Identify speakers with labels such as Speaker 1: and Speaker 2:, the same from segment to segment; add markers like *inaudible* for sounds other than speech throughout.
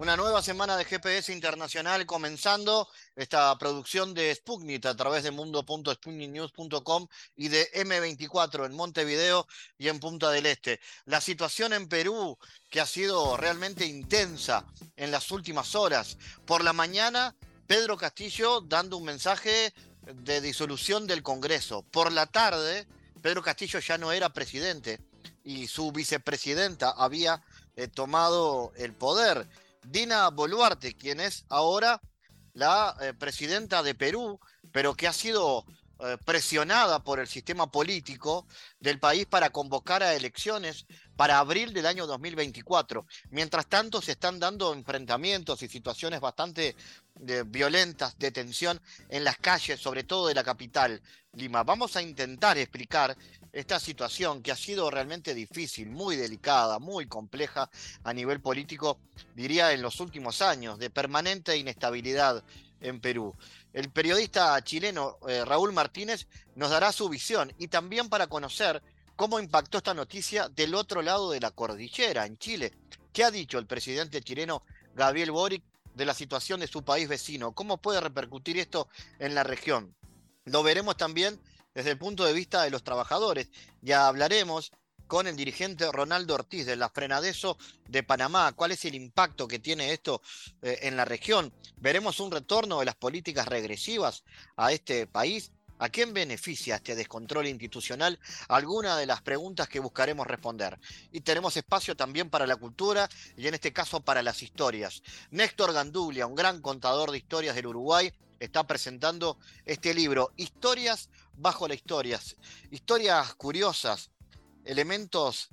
Speaker 1: Una nueva semana de GPS Internacional comenzando esta producción de Sputnik a través de mundo.sputniknews.com y de M24 en Montevideo y en Punta del Este. La situación en Perú que ha sido realmente intensa en las últimas horas. Por la mañana, Pedro Castillo dando un mensaje de disolución del Congreso. Por la tarde, Pedro Castillo ya no era presidente y su vicepresidenta había eh, tomado el poder. Dina Boluarte, quien es ahora la eh, presidenta de Perú, pero que ha sido eh, presionada por el sistema político del país para convocar a elecciones para abril del año 2024. Mientras tanto, se están dando enfrentamientos y situaciones bastante eh, violentas de tensión en las calles, sobre todo de la capital, Lima. Vamos a intentar explicar esta situación que ha sido realmente difícil, muy delicada, muy compleja a nivel político, diría en los últimos años, de permanente inestabilidad en Perú. El periodista chileno eh, Raúl Martínez nos dará su visión y también para conocer cómo impactó esta noticia del otro lado de la cordillera, en Chile. ¿Qué ha dicho el presidente chileno Gabriel Boric de la situación de su país vecino? ¿Cómo puede repercutir esto en la región? Lo veremos también desde el punto de vista de los trabajadores. Ya hablaremos con el dirigente Ronaldo Ortiz de la Frenadeso de Panamá. ¿Cuál es el impacto que tiene esto eh, en la región? Veremos un retorno de las políticas regresivas a este país. ¿A quién beneficia este descontrol institucional? Algunas de las preguntas que buscaremos responder. Y tenemos espacio también para la cultura y en este caso para las historias. Néstor Gandulia, un gran contador de historias del Uruguay, está presentando este libro, Historias bajo las historias, historias curiosas, elementos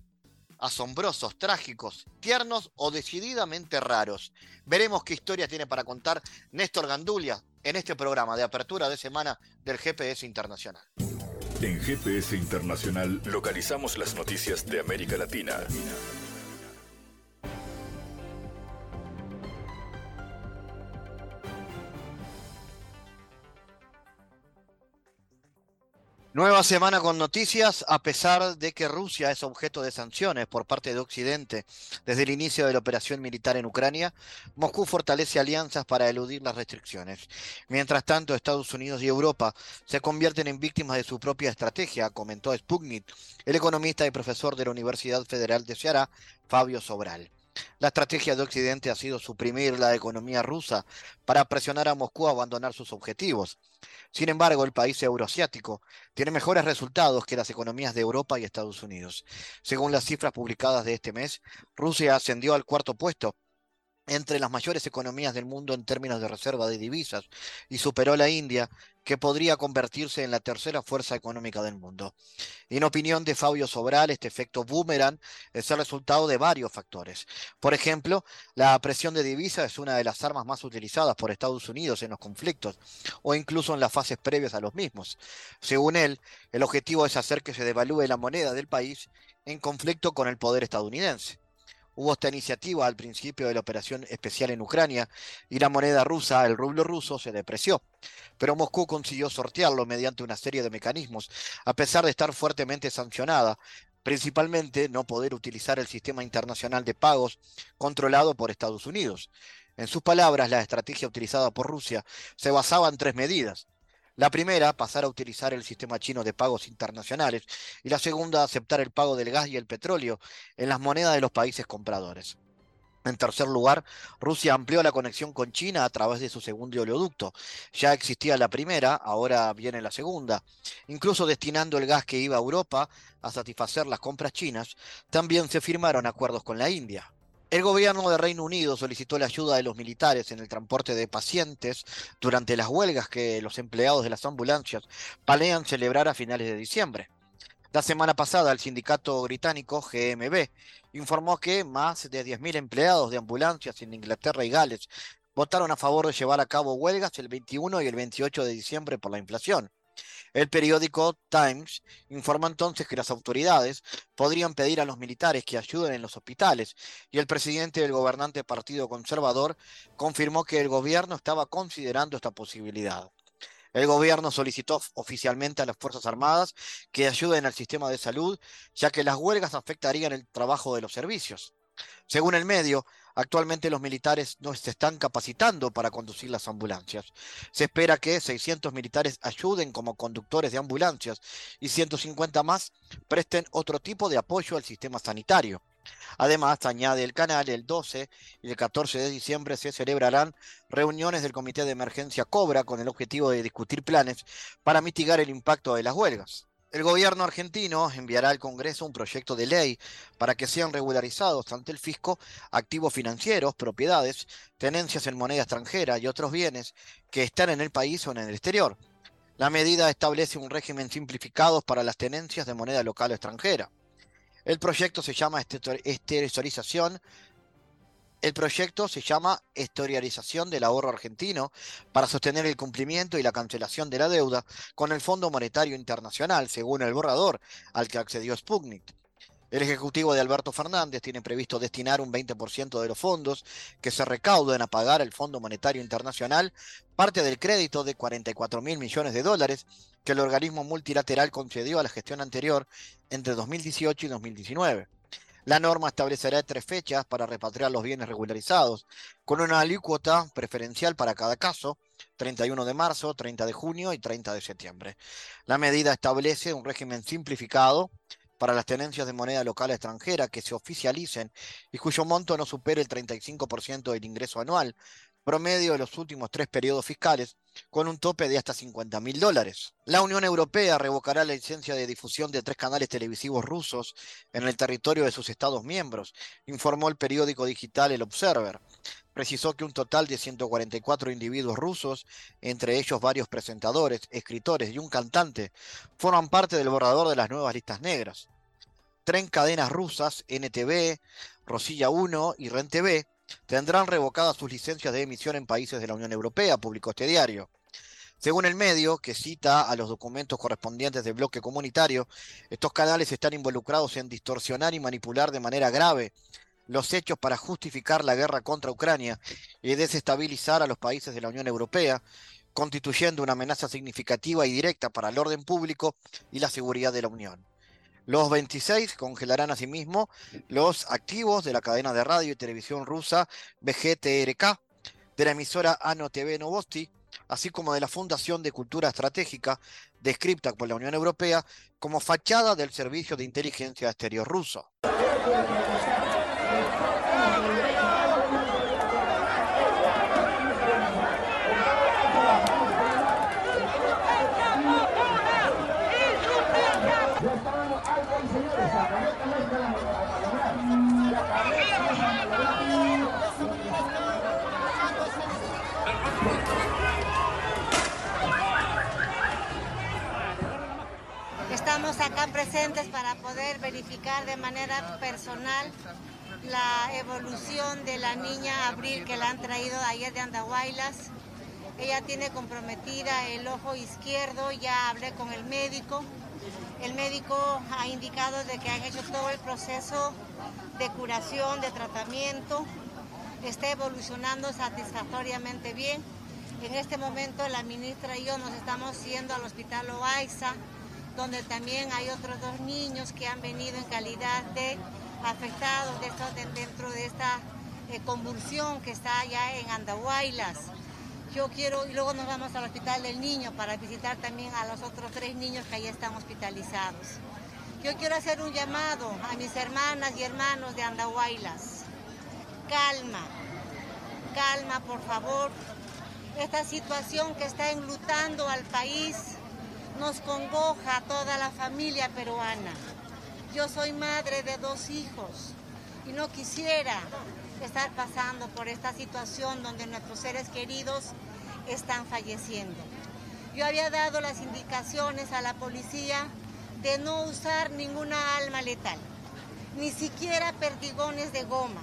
Speaker 1: asombrosos, trágicos, tiernos o decididamente raros. Veremos qué historia tiene para contar Néstor Gandulia en este programa de apertura de semana del GPS Internacional.
Speaker 2: En GPS Internacional localizamos las noticias de América Latina.
Speaker 1: Nueva semana con noticias, a pesar de que Rusia es objeto de sanciones por parte de Occidente desde el inicio de la operación militar en Ucrania, Moscú fortalece alianzas para eludir las restricciones. Mientras tanto, Estados Unidos y Europa se convierten en víctimas de su propia estrategia, comentó Sputnik, el economista y profesor de la Universidad Federal de Ceará, Fabio Sobral. La estrategia de Occidente ha sido suprimir la economía rusa para presionar a Moscú a abandonar sus objetivos. Sin embargo, el país euroasiático tiene mejores resultados que las economías de Europa y Estados Unidos. Según las cifras publicadas de este mes, Rusia ascendió al cuarto puesto entre las mayores economías del mundo en términos de reserva de divisas y superó a la India, que podría convertirse en la tercera fuerza económica del mundo. En opinión de Fabio Sobral, este efecto boomerang es el resultado de varios factores. Por ejemplo, la presión de divisas es una de las armas más utilizadas por Estados Unidos en los conflictos o incluso en las fases previas a los mismos. Según él, el objetivo es hacer que se devalúe la moneda del país en conflicto con el poder estadounidense. Hubo esta iniciativa al principio de la operación especial en Ucrania y la moneda rusa, el rublo ruso, se depreció. Pero Moscú consiguió sortearlo mediante una serie de mecanismos, a pesar de estar fuertemente sancionada, principalmente no poder utilizar el sistema internacional de pagos controlado por Estados Unidos. En sus palabras, la estrategia utilizada por Rusia se basaba en tres medidas. La primera, pasar a utilizar el sistema chino de pagos internacionales. Y la segunda, aceptar el pago del gas y el petróleo en las monedas de los países compradores. En tercer lugar, Rusia amplió la conexión con China a través de su segundo oleoducto. Ya existía la primera, ahora viene la segunda. Incluso destinando el gas que iba a Europa a satisfacer las compras chinas, también se firmaron acuerdos con la India. El gobierno de Reino Unido solicitó la ayuda de los militares en el transporte de pacientes durante las huelgas que los empleados de las ambulancias planean celebrar a finales de diciembre. La semana pasada, el sindicato británico GMB informó que más de 10.000 empleados de ambulancias en Inglaterra y Gales votaron a favor de llevar a cabo huelgas el 21 y el 28 de diciembre por la inflación. El periódico Times informa entonces que las autoridades podrían pedir a los militares que ayuden en los hospitales y el presidente del gobernante Partido Conservador confirmó que el gobierno estaba considerando esta posibilidad. El gobierno solicitó oficialmente a las Fuerzas Armadas que ayuden al sistema de salud, ya que las huelgas afectarían el trabajo de los servicios. Según el medio, actualmente los militares no se están capacitando para conducir las ambulancias. Se espera que 600 militares ayuden como conductores de ambulancias y 150 más presten otro tipo de apoyo al sistema sanitario. Además, añade el canal, el 12 y el 14 de diciembre se celebrarán reuniones del Comité de Emergencia Cobra con el objetivo de discutir planes para mitigar el impacto de las huelgas. El gobierno argentino enviará al Congreso un proyecto de ley para que sean regularizados ante el fisco activos financieros, propiedades, tenencias en moneda extranjera y otros bienes que están en el país o en el exterior. La medida establece un régimen simplificado para las tenencias de moneda local o extranjera. El proyecto se llama Esterilización el proyecto se llama Historialización del ahorro argentino para sostener el cumplimiento y la cancelación de la deuda con el Fondo Monetario Internacional, según el borrador al que accedió Sputnik. El Ejecutivo de Alberto Fernández tiene previsto destinar un 20% de los fondos que se recauden a pagar el Fondo Monetario Internacional parte del crédito de 44 mil millones de dólares que el organismo multilateral concedió a la gestión anterior entre 2018 y 2019. La norma establecerá tres fechas para repatriar los bienes regularizados, con una alícuota preferencial para cada caso, 31 de marzo, 30 de junio y 30 de septiembre. La medida establece un régimen simplificado para las tenencias de moneda local extranjera que se oficialicen y cuyo monto no supere el 35% del ingreso anual, promedio de los últimos tres periodos fiscales, con un tope de hasta 50 mil dólares. La Unión Europea revocará la licencia de difusión de tres canales televisivos rusos en el territorio de sus Estados miembros, informó el periódico digital El Observer. Precisó que un total de 144 individuos rusos, entre ellos varios presentadores, escritores y un cantante, forman parte del borrador de las nuevas listas negras. Tres cadenas rusas, NTV, Rosilla 1 y REN-TV, tendrán revocadas sus licencias de emisión en países de la Unión Europea, publicó este diario. Según el medio, que cita a los documentos correspondientes del bloque comunitario, estos canales están involucrados en distorsionar y manipular de manera grave los hechos para justificar la guerra contra Ucrania y desestabilizar a los países de la Unión Europea, constituyendo una amenaza significativa y directa para el orden público y la seguridad de la Unión. Los 26 congelarán asimismo los activos de la cadena de radio y televisión rusa BGTRK, de la emisora ANO TV Novosti, así como de la Fundación de Cultura Estratégica, descripta por la Unión Europea como fachada del Servicio de Inteligencia Exterior ruso.
Speaker 3: Acá presentes para poder verificar de manera personal la evolución de la niña Abril que la han traído ayer de Andahuaylas. Ella tiene comprometida el ojo izquierdo, ya hablé con el médico. El médico ha indicado de que han hecho todo el proceso de curación, de tratamiento. Está evolucionando satisfactoriamente bien. En este momento la ministra y yo nos estamos yendo al hospital Oaiza donde también hay otros dos niños que han venido en calidad de afectados dentro de esta eh, convulsión que está allá en Andahuaylas. Yo quiero, y luego nos vamos al hospital del niño para visitar también a los otros tres niños que allá están hospitalizados. Yo quiero hacer un llamado a mis hermanas y hermanos de Andahuaylas. Calma, calma por favor. Esta situación que está enlutando al país nos congoja a toda la familia peruana. Yo soy madre de dos hijos y no quisiera estar pasando por esta situación donde nuestros seres queridos están falleciendo. Yo había dado las indicaciones a la policía de no usar ninguna alma letal, ni siquiera perdigones de goma.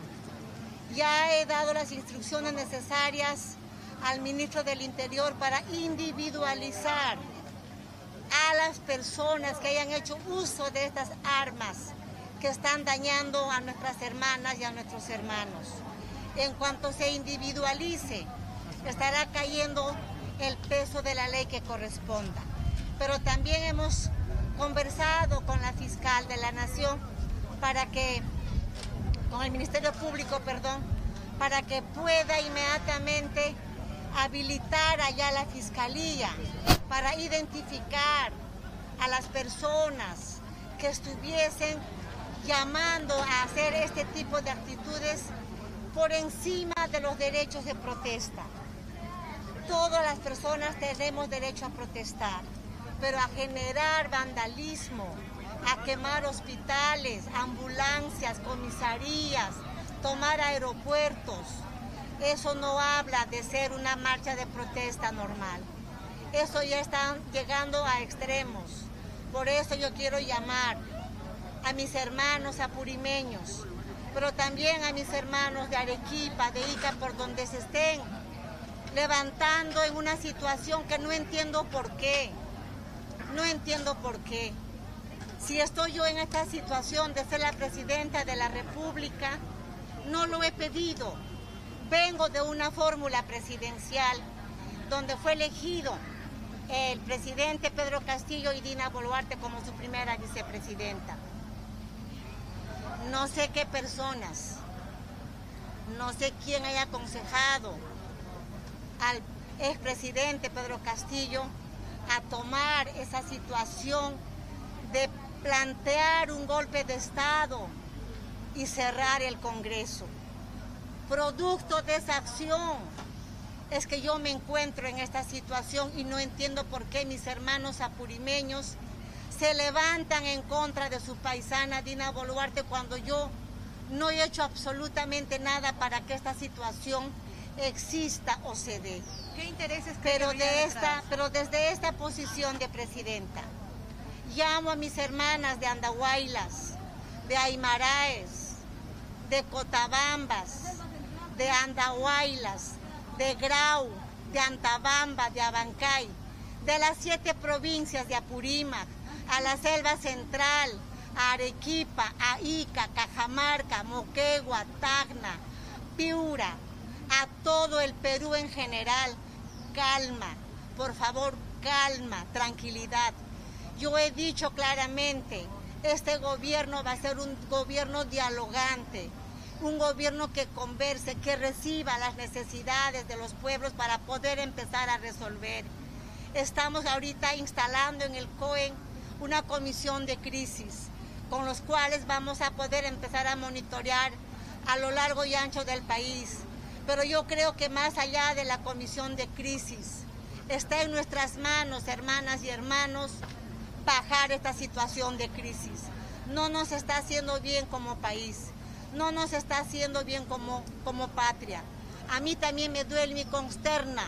Speaker 3: Ya he dado las instrucciones necesarias al ministro del Interior para individualizar a las personas que hayan hecho uso de estas armas que están dañando a nuestras hermanas y a nuestros hermanos. En cuanto se individualice, estará cayendo el peso de la ley que corresponda. Pero también hemos conversado con la fiscal de la Nación para que, con el Ministerio Público, perdón, para que pueda inmediatamente habilitar allá la fiscalía para identificar a las personas que estuviesen llamando a hacer este tipo de actitudes por encima de los derechos de protesta. Todas las personas tenemos derecho a protestar, pero a generar vandalismo, a quemar hospitales, ambulancias, comisarías, tomar aeropuertos, eso no habla de ser una marcha de protesta normal. Eso ya está llegando a extremos. Por eso yo quiero llamar a mis hermanos apurimeños, pero también a mis hermanos de Arequipa, de Ica, por donde se estén levantando en una situación que no entiendo por qué. No entiendo por qué. Si estoy yo en esta situación de ser la presidenta de la República, no lo he pedido. Vengo de una fórmula presidencial donde fue elegido el presidente Pedro Castillo y Dina Boluarte como su primera vicepresidenta. No sé qué personas, no sé quién haya aconsejado al expresidente Pedro Castillo a tomar esa situación de plantear un golpe de Estado y cerrar el Congreso. Producto de esa acción es que yo me encuentro en esta situación y no entiendo por qué mis hermanos apurimeños se levantan en contra de su paisana Dina Boluarte cuando yo no he hecho absolutamente nada para que esta situación exista o se dé.
Speaker 4: ¿Qué intereses
Speaker 3: pero de esta, pero desde esta posición de presidenta llamo a mis hermanas de Andahuaylas, de Aymaraes, de Cotabambas, de Andahuaylas, de Grau, de Antabamba, de Abancay, de las siete provincias de Apurímac, a la selva central, a Arequipa, a Ica, Cajamarca, Moquegua, Tacna, Piura, a todo el Perú en general. Calma, por favor, calma, tranquilidad. Yo he dicho claramente, este gobierno va a ser un gobierno dialogante, un gobierno que converse, que reciba las necesidades de los pueblos para poder empezar a resolver. Estamos ahorita instalando en el COEN una comisión de crisis con los cuales vamos a poder empezar a monitorear a lo largo y ancho del país. Pero yo creo que más allá de la comisión de crisis, está en nuestras manos, hermanas y hermanos, bajar esta situación de crisis. No nos está haciendo bien como país, no nos está haciendo bien como, como patria. A mí también me duele me consterna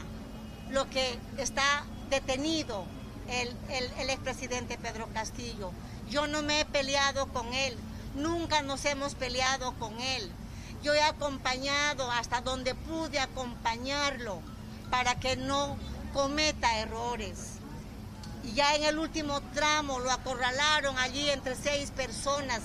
Speaker 3: lo que está detenido el, el, el expresidente Pedro Castillo. Yo no me he peleado con él, nunca nos hemos peleado con él. Yo he acompañado hasta donde pude acompañarlo para que no cometa errores. Y ya en el último tramo lo acorralaron allí entre seis personas.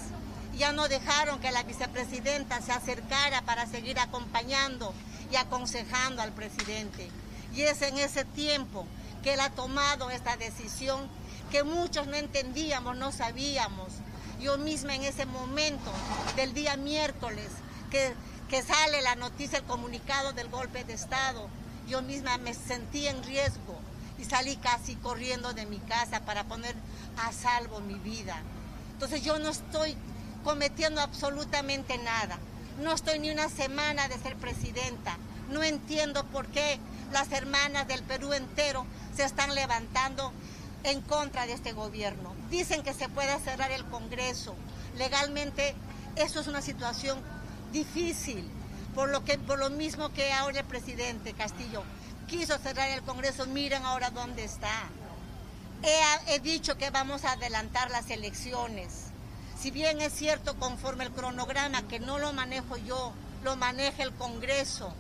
Speaker 3: Ya no dejaron que la vicepresidenta se acercara para seguir acompañando y aconsejando al presidente. Y es en ese tiempo que él ha tomado esta decisión que muchos no entendíamos, no sabíamos. Yo misma en ese momento del día miércoles que, que sale la noticia, el comunicado del golpe de Estado, yo misma me sentí en riesgo y salí casi corriendo de mi casa para poner a salvo mi vida. Entonces yo no estoy cometiendo absolutamente nada. No estoy ni una semana de ser presidenta. No entiendo por qué las hermanas del Perú entero se están levantando en contra de este gobierno. Dicen que se puede cerrar el Congreso. Legalmente eso es una situación difícil, por lo, que, por lo mismo que ahora el presidente Castillo quiso cerrar el Congreso, miren ahora dónde está. He, he dicho que vamos a adelantar las elecciones. Si bien es cierto conforme el cronograma, que no lo manejo yo, lo maneja el Congreso,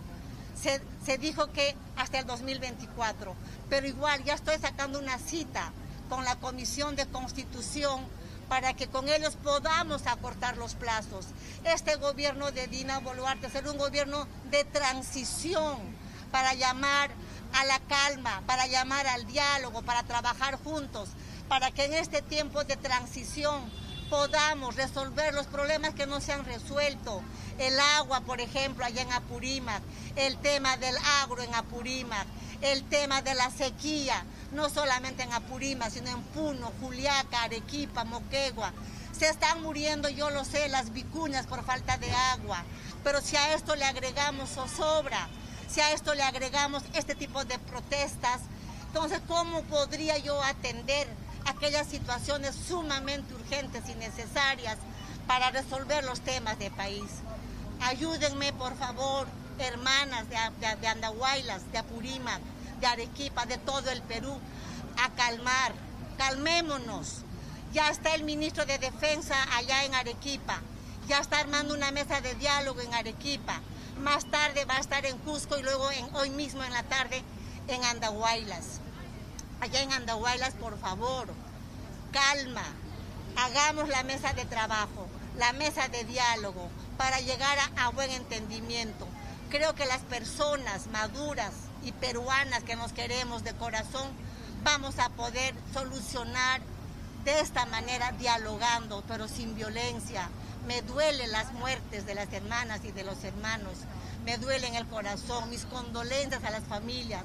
Speaker 3: se, dijo que hasta el 2024, pero igual ya estoy sacando una cita con la Comisión de Constitución para que con ellos podamos acortar los plazos. Este gobierno de Dina Boluarte será un gobierno de transición para llamar a la calma, para llamar al diálogo, para trabajar juntos, para que en este tiempo de transición podamos resolver los problemas que no se han resuelto. El agua, por ejemplo, allá en Apurímac, el tema del agro en Apurímac, el tema de la sequía, no solamente en Apurímac, sino en Puno, Juliaca, Arequipa, Moquegua. Se están muriendo, yo lo sé, las vicuñas por falta de agua. Pero si a esto le agregamos zozobra, si a esto le agregamos este tipo de protestas, entonces, ¿cómo podría yo atender aquellas situaciones sumamente urgentes y necesarias para resolver los temas del país? Ayúdenme, por favor, hermanas de, de, Andahuaylas, de Apurímac, de Arequipa, de todo el Perú, a calmar. Calmémonos. Ya está el ministro de Defensa allá en Arequipa. Ya está armando una mesa de diálogo en Arequipa. Más tarde va a estar en Cusco y luego en, hoy mismo en la tarde en Andahuaylas. Allá en Andahuaylas, por favor, calma. Hagamos la mesa de trabajo, la mesa de diálogo para llegar a, buen entendimiento. Creo que las personas maduras y peruanas que nos queremos de corazón vamos a poder solucionar de esta manera, dialogando, pero sin violencia, me duelen las muertes de las hermanas y de los hermanos. Me duele en el corazón. Mis condolencias a las familias.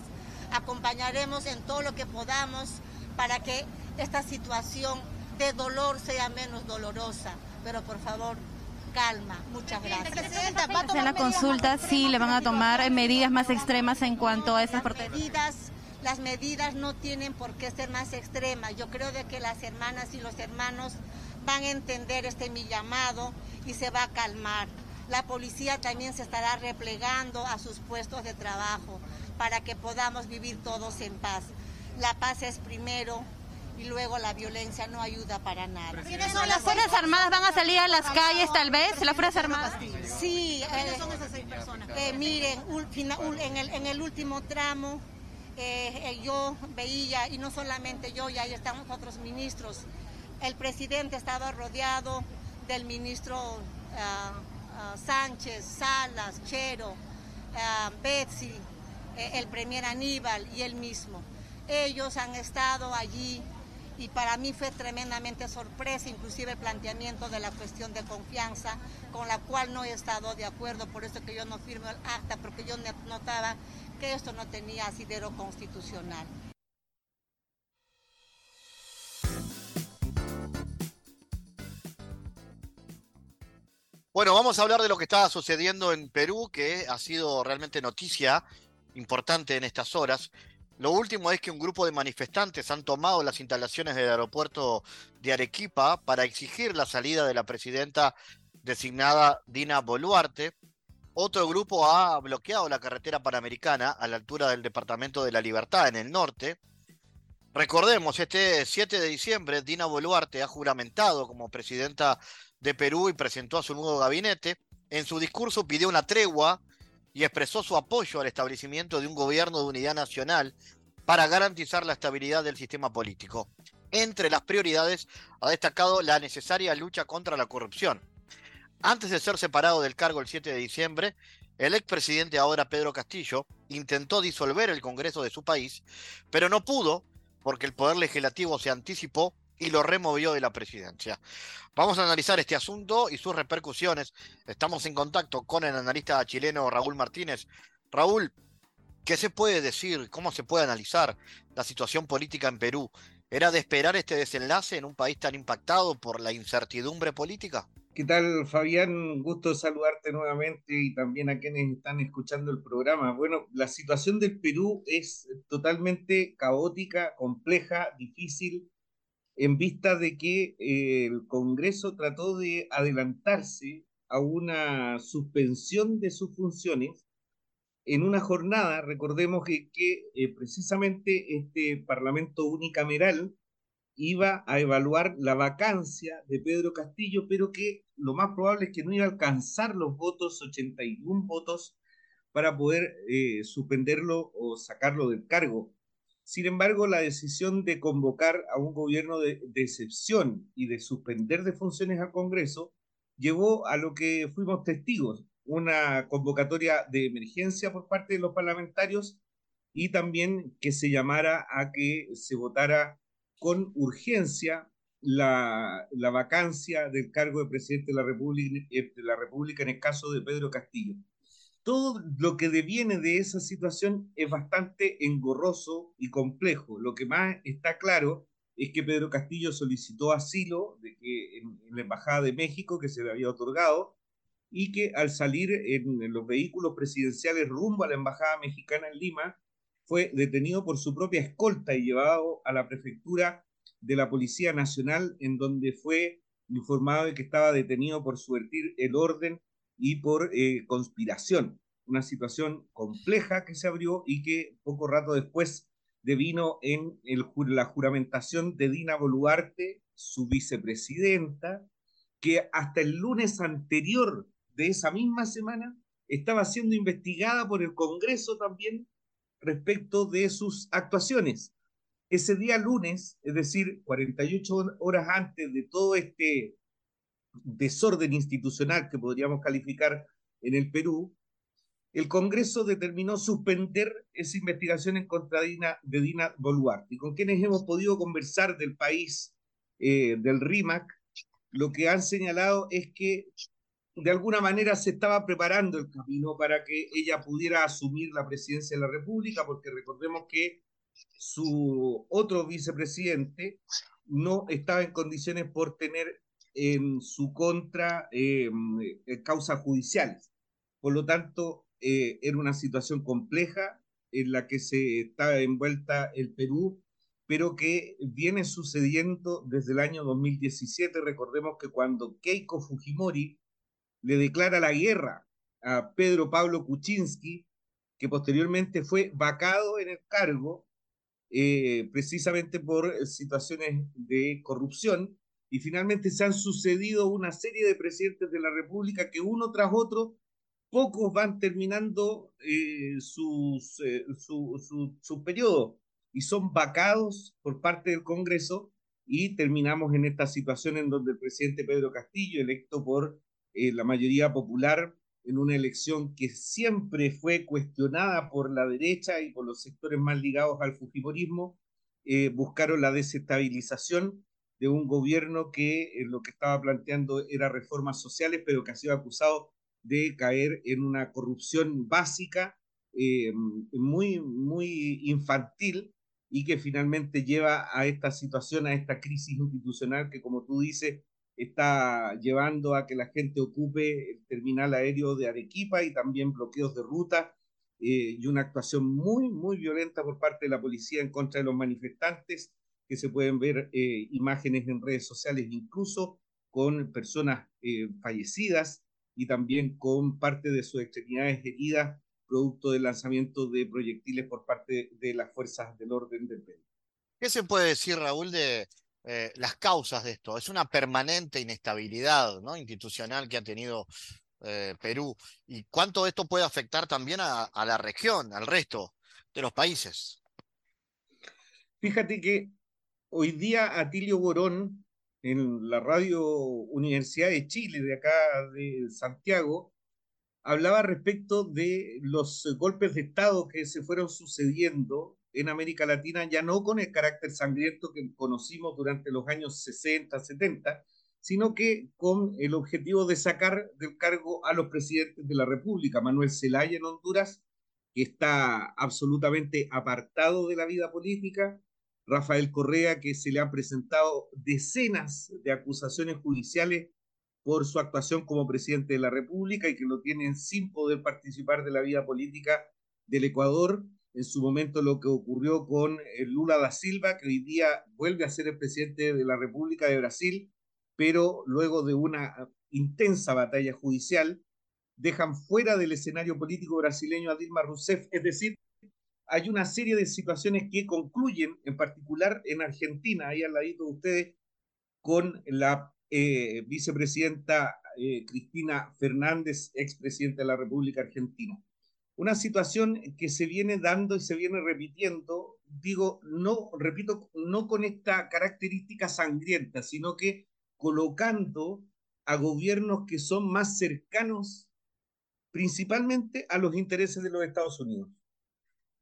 Speaker 3: Acompañaremos en todo lo que podamos para que esta situación de dolor sea menos dolorosa. Pero por favor, calma. Muchas gracias.
Speaker 4: En la consulta sí le van a tomar medidas más extremas en cuanto a esas
Speaker 3: medidas las medidas no tienen por qué ser más extremas. Yo creo de que las hermanas y los hermanos van a entender este mi llamado y se va a calmar. La policía también se estará replegando a sus puestos de trabajo para que podamos vivir todos en paz. La paz es primero y luego la violencia no ayuda para nada.
Speaker 4: ¿Las Fuerzas Armadas van a salir a las calles tal vez? ¿Las Fuerzas Armadas?
Speaker 3: Sí. Eh, son esas seis personas? Eh, miren, en el, en el último tramo eh, yo veía, y no solamente yo, ya ahí están otros ministros, el presidente estaba rodeado del ministro ah, ah, Sánchez, Salas, Chero, ah, Betsy, el premier Aníbal y él mismo. Ellos han estado allí y para mí fue tremendamente sorpresa, inclusive el planteamiento de la cuestión de confianza, con la cual no he estado de acuerdo, por eso que yo no firmo el acta, porque yo notaba que esto no tenía asidero constitucional.
Speaker 1: Bueno, vamos a hablar de lo que está sucediendo en Perú, que ha sido realmente noticia importante en estas horas. Lo último es que un grupo de manifestantes han tomado las instalaciones del aeropuerto de Arequipa para exigir la salida de la presidenta designada Dina Boluarte. Otro grupo ha bloqueado la carretera panamericana a la altura del Departamento de la Libertad en el norte. Recordemos, este 7 de diciembre Dina Boluarte ha juramentado como presidenta de Perú y presentó a su nuevo gabinete. En su discurso pidió una tregua y expresó su apoyo al establecimiento de un gobierno de unidad nacional para garantizar la estabilidad del sistema político. Entre las prioridades ha destacado la necesaria lucha contra la corrupción. Antes de ser separado del cargo el 7 de diciembre, el expresidente ahora Pedro Castillo intentó disolver el Congreso de su país, pero no pudo porque el Poder Legislativo se anticipó y lo removió de la presidencia. Vamos a analizar este asunto y sus repercusiones. Estamos en contacto con el analista chileno Raúl Martínez. Raúl, ¿qué se puede decir? ¿Cómo se puede analizar la situación política en Perú? ¿Era de esperar este desenlace en un país tan impactado por la incertidumbre política?
Speaker 5: ¿Qué tal, Fabián? Gusto saludarte nuevamente y también a quienes están escuchando el programa. Bueno, la situación del Perú es totalmente caótica, compleja, difícil en vista de que eh, el Congreso trató de adelantarse a una suspensión de sus funciones en una jornada, recordemos que, eh, precisamente este Parlamento unicameral iba a evaluar la vacancia de Pedro Castillo, pero que lo más probable es que no iba a alcanzar los votos, 81 votos, para poder eh, suspenderlo o sacarlo del cargo. Sin embargo, la decisión de convocar a un gobierno de, excepción y de suspender de funciones al Congreso llevó a lo que fuimos testigos, una convocatoria de emergencia por parte de los parlamentarios y también que se llamara a que se votara con urgencia la, la, vacancia del cargo de presidente de de la República en el caso de Pedro Castillo. Todo lo que deviene de esa situación es bastante engorroso y complejo. Lo que más está claro es que Pedro Castillo solicitó asilo de que en, la Embajada de México, que se le había otorgado, y que al salir en, en los vehículos presidenciales rumbo a la Embajada Mexicana en Lima, fue detenido por su propia escolta y llevado a la prefectura de la Policía Nacional, en donde fue informado de que estaba detenido por subvertir el orden y por eh, conspiración. Una situación compleja que se abrió y que poco rato después devino en la juramentación de Dina Boluarte, su vicepresidenta, que hasta el lunes anterior de esa misma semana estaba siendo investigada por el Congreso también respecto de sus actuaciones ese día lunes, es decir, 48 horas antes de todo este desorden institucional que podríamos calificar en el Perú, el Congreso determinó suspender esa investigación en contra de Dina, de Boluarte. Y con quienes hemos podido conversar del país, eh, del RIMAC, lo que han señalado es que de alguna manera se estaba preparando el camino para que ella pudiera asumir la presidencia de la República, porque recordemos que su otro vicepresidente no estaba en condiciones por tener en su contra eh, eh, causas judiciales. Por lo tanto, eh, era una situación compleja en la que se estaba envuelta el Perú, pero que viene sucediendo desde el año 2017. Recordemos que cuando Keiko Fujimori le declara la guerra a Pedro Pablo Kuczynski, que posteriormente fue vacado en el cargo, eh, precisamente por eh, situaciones de corrupción y finalmente se han sucedido una serie de presidentes de la República que uno tras otro, pocos van terminando eh, sus, su, su, periodo y son vacados por parte del Congreso y terminamos en esta situación en donde el presidente Pedro Castillo, electo por la mayoría popular, en una elección que siempre fue cuestionada por la derecha y por los sectores más ligados al fujimorismo, eh, buscaron la desestabilización de un gobierno que eh, lo que estaba planteando era reformas sociales, pero que ha sido acusado de caer en una corrupción básica, eh, muy, muy infantil, y que finalmente lleva a esta situación, a esta crisis institucional que, como tú dices, está llevando a que la gente ocupe el terminal aéreo de Arequipa y también bloqueos de ruta eh, y una actuación muy, muy violenta por parte de la policía en contra de los manifestantes, que se pueden ver eh, imágenes en redes sociales, incluso con personas eh, fallecidas y también con parte de sus extremidades heridas, producto del lanzamiento de proyectiles por parte de las fuerzas del orden del Perú.
Speaker 1: ¿Qué se puede decir, Raúl, de eh, las causas de esto. Es una permanente inestabilidad ¿no? institucional que ha tenido eh, Perú. ¿Y cuánto esto puede afectar también a, la región, al resto de los países?
Speaker 5: Fíjate que hoy día Atilio Borón, en la radio Universidad de Chile, de acá de Santiago, hablaba respecto de los golpes de Estado que se fueron sucediendo en América Latina, ya no con el carácter sangriento que conocimos durante los años 60, 70, sino que con el objetivo de sacar del cargo a los presidentes de la República. Manuel Zelaya en Honduras, que está absolutamente apartado de la vida política, Rafael Correa, que se le han presentado decenas de acusaciones judiciales por su actuación como presidente de la República y que lo tienen sin poder participar de la vida política del Ecuador en su momento lo que ocurrió con eh, Lula da Silva, que hoy día vuelve a ser el presidente de la República de Brasil, pero luego de una intensa batalla judicial, dejan fuera del escenario político brasileño a Dilma Rousseff. Es decir, hay una serie de situaciones que concluyen, en particular en Argentina, ahí al ladito de ustedes, con la eh, vicepresidenta eh, Cristina Fernández, expresidenta de la República Argentina. una situación que se viene dando y se viene repitiendo, digo, no, repito, no con esta característica sangrienta, sino que colocando a gobiernos que son más cercanos principalmente a los intereses de los Estados Unidos.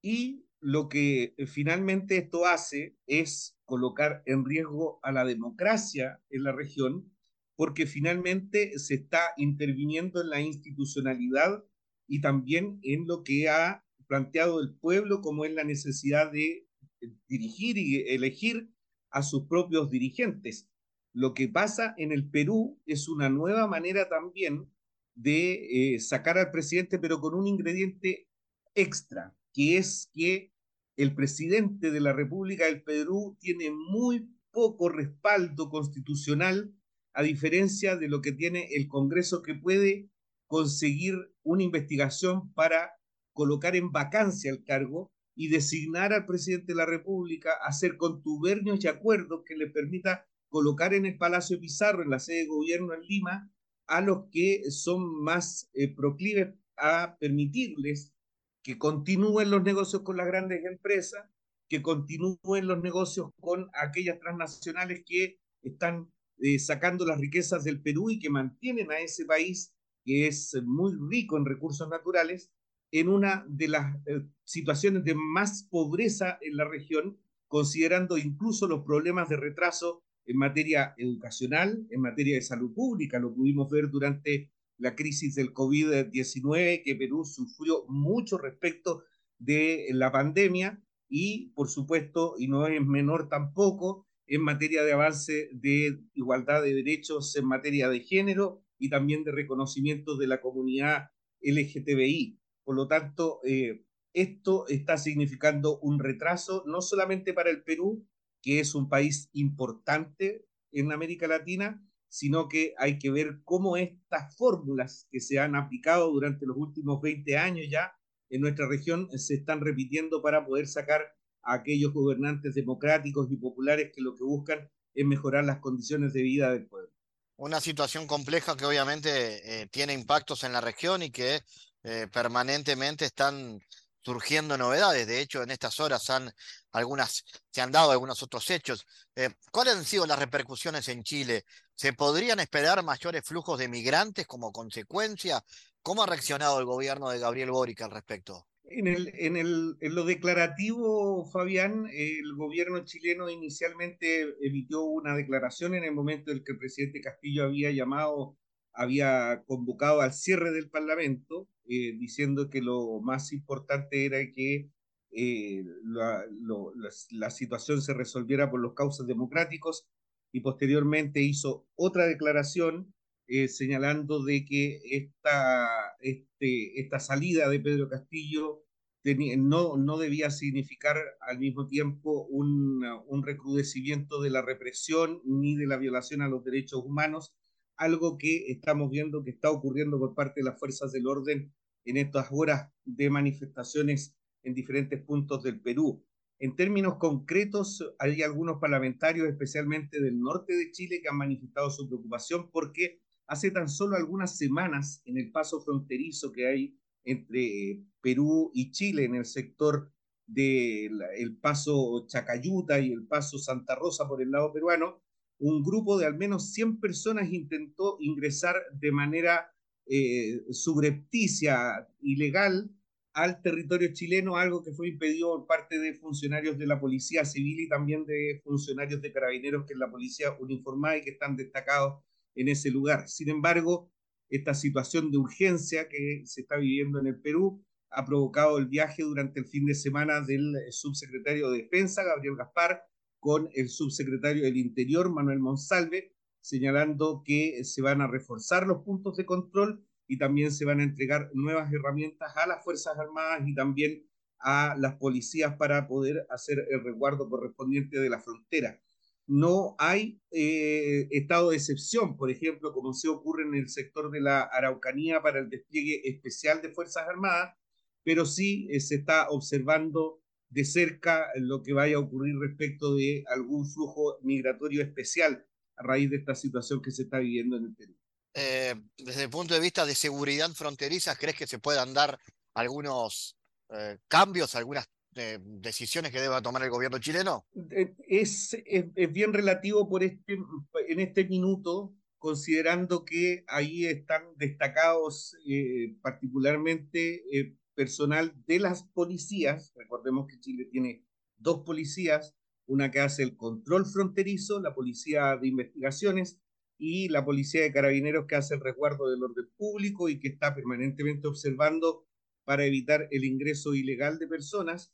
Speaker 5: Y lo que finalmente esto hace es colocar en riesgo a la democracia en la región, porque finalmente se está interviniendo en la institucionalidad y también en lo que ha planteado el pueblo como es la necesidad de dirigir y elegir a sus propios dirigentes. Lo que pasa en el Perú es una nueva manera también de eh, sacar al presidente, pero con un ingrediente extra, que es que el presidente de la República del Perú tiene muy poco respaldo constitucional, a diferencia de lo que tiene el Congreso, que puede conseguir una investigación para colocar en vacancia el cargo y designar al presidente de la República a hacer contubernios y acuerdos que le permita colocar en el Palacio Pizarro, en la sede de gobierno en Lima, a los que son más eh, proclives a permitirles que continúen los negocios con las grandes empresas, que continúen los negocios con aquellas transnacionales que están eh, sacando las riquezas del Perú y que mantienen a ese país que es muy rico en recursos naturales, en una de las eh, situaciones de más pobreza en la región, considerando incluso los problemas de retraso en materia educacional, en materia de salud pública. Lo pudimos ver durante la crisis del COVID-19, que Perú sufrió mucho respecto de la pandemia y, por supuesto, y no es menor tampoco, en materia de avance de igualdad de derechos en materia de género y también de reconocimiento de la comunidad LGTBI. Por lo tanto, eh, esto está significando un retraso no solamente para el Perú, que es un país importante en América Latina, sino que hay que ver cómo estas fórmulas que se han aplicado durante los últimos 20 años ya en nuestra región se están repitiendo para poder sacar a aquellos gobernantes democráticos y populares que lo que buscan es mejorar las condiciones de vida del pueblo.
Speaker 1: Una situación compleja que obviamente eh, tiene impactos en la región y que eh, permanentemente están surgiendo novedades. De hecho, en estas horas han algunas, se han dado algunos otros hechos. Eh, ¿Cuáles han sido las repercusiones en Chile? ¿Se podrían esperar mayores flujos de migrantes como consecuencia? ¿Cómo ha reaccionado el gobierno de Gabriel Boric al respecto?
Speaker 5: En, el, en, lo declarativo, Fabián, el gobierno chileno inicialmente emitió una declaración en el momento en que el presidente Castillo había llamado, había convocado al cierre del Parlamento, eh, diciendo que lo más importante era que eh, la, la, situación se resolviera por los causas democráticos y posteriormente hizo otra declaración eh, señalando de que esta, este, esta salida de Pedro Castillo tenía, no, no debía significar al mismo tiempo un, un recrudecimiento de la represión ni de la violación a los derechos humanos, algo que estamos viendo que está ocurriendo por parte de las fuerzas del orden en estas horas de manifestaciones en diferentes puntos del Perú. En términos concretos, hay algunos parlamentarios, especialmente del norte de Chile, que han manifestado su preocupación porque hace tan solo algunas semanas, en el paso fronterizo que hay entre Perú y Chile, en el sector del el paso Chacayuta y el paso Santa Rosa por el lado peruano, un grupo de al menos 100 personas intentó ingresar de manera eh, subrepticia, ilegal, al territorio chileno, algo que fue impedido por parte de funcionarios de la Policía Civil y también de funcionarios de carabineros, que es la policía uniformada y que están destacados en ese lugar. Sin embargo, esta situación de urgencia que se está viviendo en el Perú ha provocado el viaje durante el fin de semana del subsecretario de Defensa, Gabriel Gaspar, con el subsecretario del Interior, Manuel Monsalve, señalando que se van a reforzar los puntos de control y también se van a entregar nuevas herramientas a las Fuerzas Armadas y también a las policías para poder hacer el resguardo correspondiente de la frontera. No hay eh, estado de excepción, por ejemplo, como se ocurre en el sector de la Araucanía para el despliegue especial de Fuerzas Armadas, pero sí eh, se está observando de cerca lo que vaya a ocurrir respecto de algún flujo migratorio especial a raíz de esta situación que se está viviendo en el Perú.
Speaker 1: Eh, desde el punto de vista de seguridad fronteriza, ¿crees que se puedan dar algunos eh, cambios, algunas eh, decisiones que deba tomar el gobierno chileno?
Speaker 5: Es, es, bien relativo por este, en este minuto, considerando que ahí están destacados particularmente personal de las policías. Recordemos que Chile tiene dos policías, una que hace el control fronterizo, la policía de investigaciones, y la policía de carabineros que hace el resguardo del orden público y que está permanentemente observando para evitar el ingreso ilegal de personas.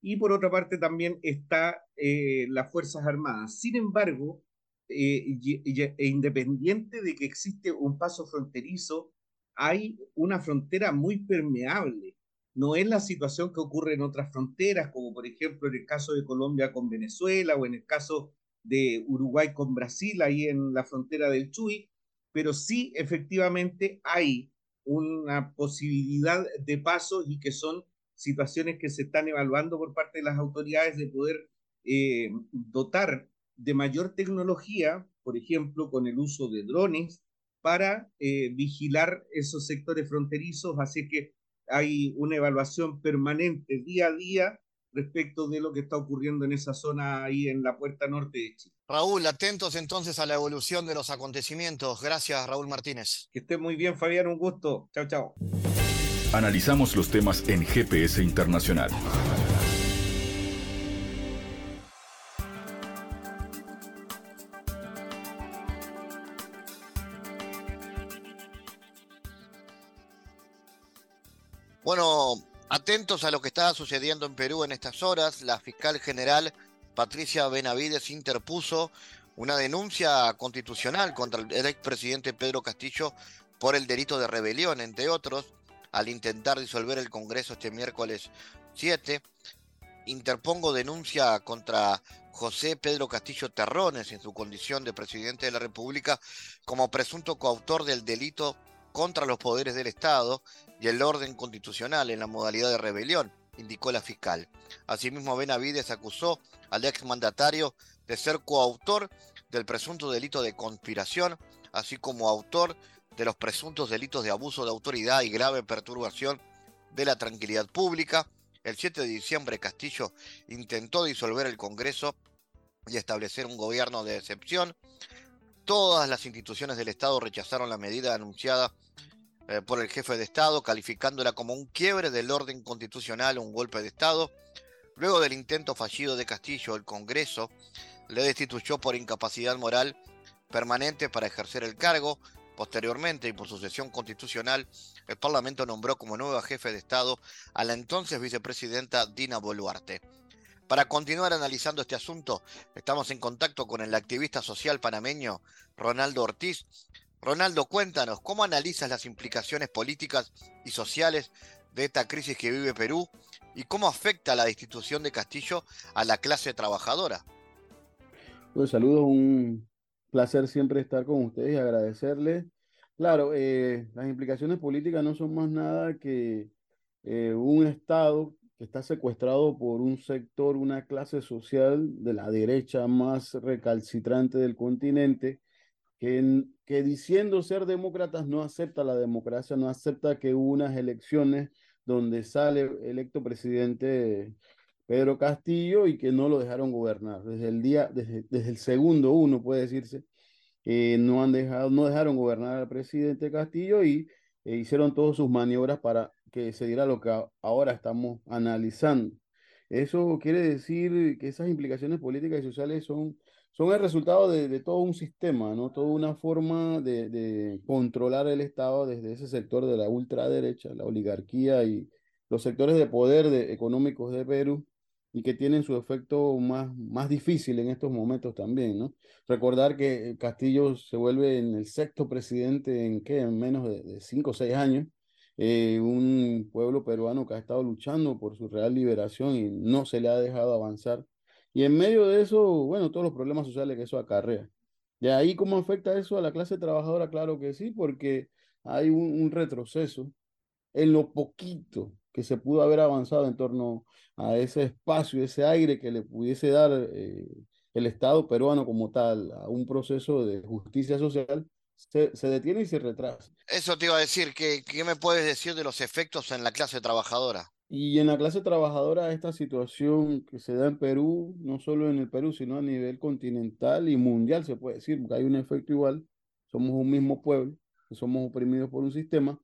Speaker 5: Y por otra parte también está eh, las Fuerzas Armadas. Sin embargo, eh, e independiente de que existe un paso fronterizo, hay una frontera muy permeable no es la situación que ocurre en otras fronteras, como por ejemplo en el caso de Colombia con Venezuela o en el caso de Uruguay con Brasil, ahí en la frontera del Chuy, pero sí efectivamente hay una posibilidad de pasos y que son situaciones que se están evaluando por parte de las autoridades de poder eh, dotar de mayor tecnología, por ejemplo, con el uso de drones, para eh, vigilar esos sectores fronterizos. Así que hay una evaluación permanente día a día respecto de lo que está ocurriendo en esa zona ahí en la puerta norte de Chile.
Speaker 1: Raúl, atentos entonces a la evolución de los acontecimientos. Gracias, Raúl Martínez.
Speaker 5: Que esté muy bien, Fabián, un gusto. Chao, chao.
Speaker 2: Analizamos los temas en GPS Internacional.
Speaker 1: Atentos a lo que está sucediendo en Perú en estas horas. La fiscal general Patricia Benavides interpuso una denuncia constitucional contra el expresidente Pedro Castillo por el delito de rebelión, entre otros, al intentar disolver el Congreso este miércoles 7. Interpongo denuncia contra José Pedro Castillo Terrones en su condición de presidente de la República como presunto coautor del delito contra los poderes del Estado y el orden constitucional en la modalidad de rebelión, indicó la fiscal. Asimismo, Benavides acusó al exmandatario de ser coautor del presunto delito de conspiración, así como autor de los presuntos delitos de abuso de autoridad y grave perturbación de la tranquilidad pública. El 7 de diciembre Castillo intentó disolver el Congreso y establecer un gobierno de excepción. Todas las instituciones del Estado rechazaron la medida anunciada eh, por el jefe de Estado, calificándola como un quiebre del orden constitucional un golpe de Estado. Luego del intento fallido de Castillo, el Congreso le destituyó por incapacidad moral permanente para ejercer el cargo. Posteriormente, y por sucesión constitucional, el Parlamento nombró como nueva jefe de Estado a la entonces vicepresidenta Dina Boluarte. Para continuar analizando este asunto, estamos en contacto con el activista social panameño Ronaldo Ortiz. Ronaldo, cuéntanos, ¿cómo analizas las implicaciones políticas y sociales de esta crisis que vive Perú y cómo afecta la destitución de Castillo a la clase trabajadora?
Speaker 6: Pues saludos, un placer siempre estar con ustedes y agradecerles. Claro, eh, las implicaciones políticas no son más nada que eh, un Estado está secuestrado por un sector, una clase social de la derecha más recalcitrante del continente, que, que diciendo ser demócratas no acepta la democracia, no acepta que hubo unas elecciones donde sale electo presidente Pedro Castillo y que no lo dejaron gobernar. Desde el día, desde, desde el segundo uno, puede decirse, que no han dejado, no dejaron gobernar al presidente Castillo y e hicieron todas sus maniobras para que se diera lo que ahora estamos analizando. Eso quiere decir que esas implicaciones políticas y sociales son, son el resultado de, todo un sistema, ¿no? Toda una forma de, controlar el Estado desde ese sector de la ultraderecha, la oligarquía y los sectores de poder de, económicos de Perú y que tienen su efecto más, más difícil en estos momentos también, ¿no? Recordar que Castillo se vuelve en el sexto presidente en, ¿qué? en menos de, cinco o seis años, eh, un pueblo peruano que ha estado luchando por su real liberación y no se le ha dejado avanzar. Y en medio de eso, bueno, todos los problemas sociales que eso acarrea. De ahí cómo afecta eso a la clase trabajadora, claro que sí, porque hay un, retroceso en lo poquito que se pudo haber avanzado en torno a ese espacio, ese aire que le pudiese dar eh, el Estado peruano como tal a un proceso de justicia social, se, se detiene y se retrasa.
Speaker 1: Eso te iba a decir, ¿qué, ¿qué me puedes decir de los efectos en la clase trabajadora?
Speaker 6: Y en la clase trabajadora, esta situación que se da en Perú, no solo en el Perú, sino a nivel continental y mundial, se puede decir, porque hay un efecto igual, somos un mismo pueblo, somos oprimidos por un sistema,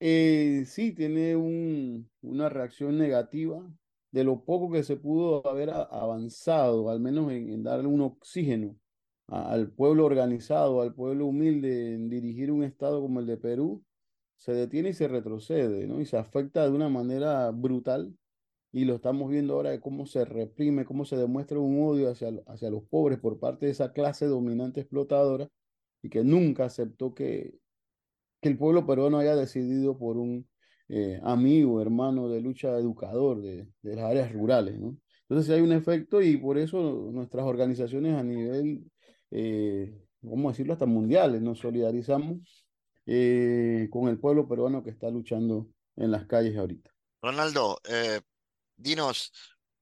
Speaker 6: eh, sí tiene un, una reacción negativa de lo poco que se pudo haber avanzado, al menos en, en darle un oxígeno al pueblo organizado, al pueblo humilde, en dirigir un Estado como el de Perú, se detiene y se retrocede, ¿no? Y se afecta de una manera brutal. Y lo estamos viendo ahora de cómo se reprime, cómo se demuestra un odio hacia, hacia los pobres por parte de esa clase dominante explotadora y que nunca aceptó que, que el pueblo peruano haya decidido por un eh, amigo, hermano de lucha educador de, de las áreas rurales, ¿no? Entonces hay un efecto y por eso nuestras organizaciones a nivel, eh, ¿cómo decirlo?, hasta mundiales, nos solidarizamos eh, con el pueblo peruano que está luchando en las calles ahorita.
Speaker 1: Ronaldo, eh, dinos,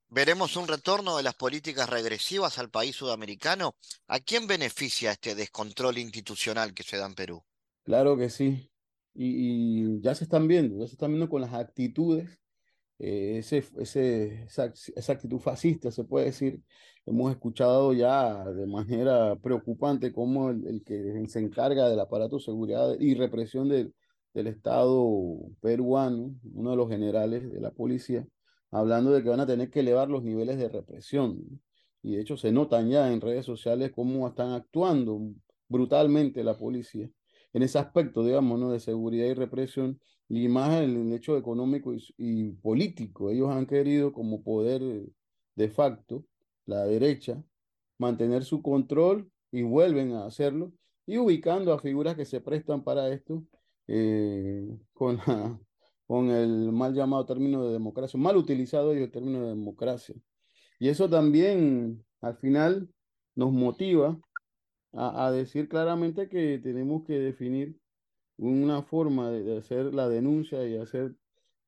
Speaker 1: ¿veremos un retorno de las políticas regresivas al país sudamericano? ¿A quién beneficia este descontrol institucional que se da en Perú?
Speaker 6: Claro que sí. Y, y ya se están viendo, ya se están viendo con las actitudes eh, ese, ese, esa, actitud fascista, se puede decir. Hemos escuchado ya de manera preocupante cómo el, el que se encarga del aparato de seguridad y represión del, del Estado peruano, uno de los generales de la policía, hablando de que van a tener que elevar los niveles de represión. Y de hecho se notan ya en redes sociales cómo están actuando brutalmente la policía en ese aspecto, digamos, ¿no? de seguridad y represión y más en el hecho económico y, y, político. Ellos han querido como poder de facto, la derecha, mantener su control y vuelven a hacerlo y ubicando a figuras que se prestan para esto eh, con, la, con el mal llamado término de democracia, mal utilizado el término de democracia. Y eso también al final nos motiva a, a decir claramente que tenemos que definir una forma de, hacer la denuncia y hacer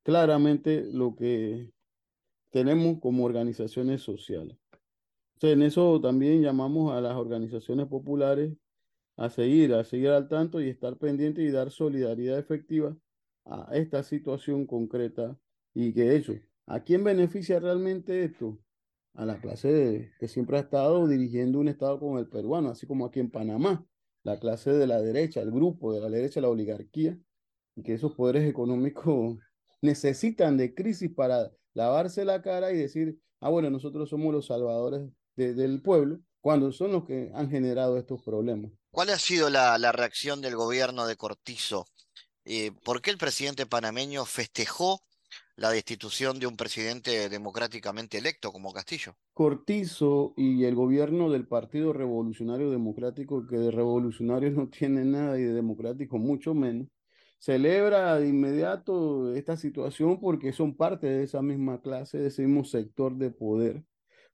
Speaker 6: claramente lo que tenemos como organizaciones sociales. Entonces, en eso también llamamos a las organizaciones populares a seguir, a seguir al tanto y estar pendientes y dar solidaridad efectiva a esta situación concreta y que de hecho, ¿a quién beneficia realmente esto? A la clase que siempre ha estado dirigiendo un Estado como el peruano, así como aquí en Panamá la clase de la derecha, el grupo de la derecha, la oligarquía, y que esos poderes económicos *laughs* necesitan de crisis para lavarse la cara y decir, ah, bueno, nosotros somos los salvadores de, del pueblo, cuando son los que han generado estos problemas.
Speaker 1: ¿Cuál ha sido la, la reacción del gobierno de Cortizo? Eh, ¿Por qué el presidente panameño festejó la destitución de un presidente democráticamente electo como Castillo.
Speaker 6: Cortizo y el gobierno del Partido Revolucionario Democrático, que de revolucionario *laughs* no tiene nada y de democrático mucho menos, celebra de inmediato esta situación porque son parte de esa misma clase, de ese mismo sector de poder,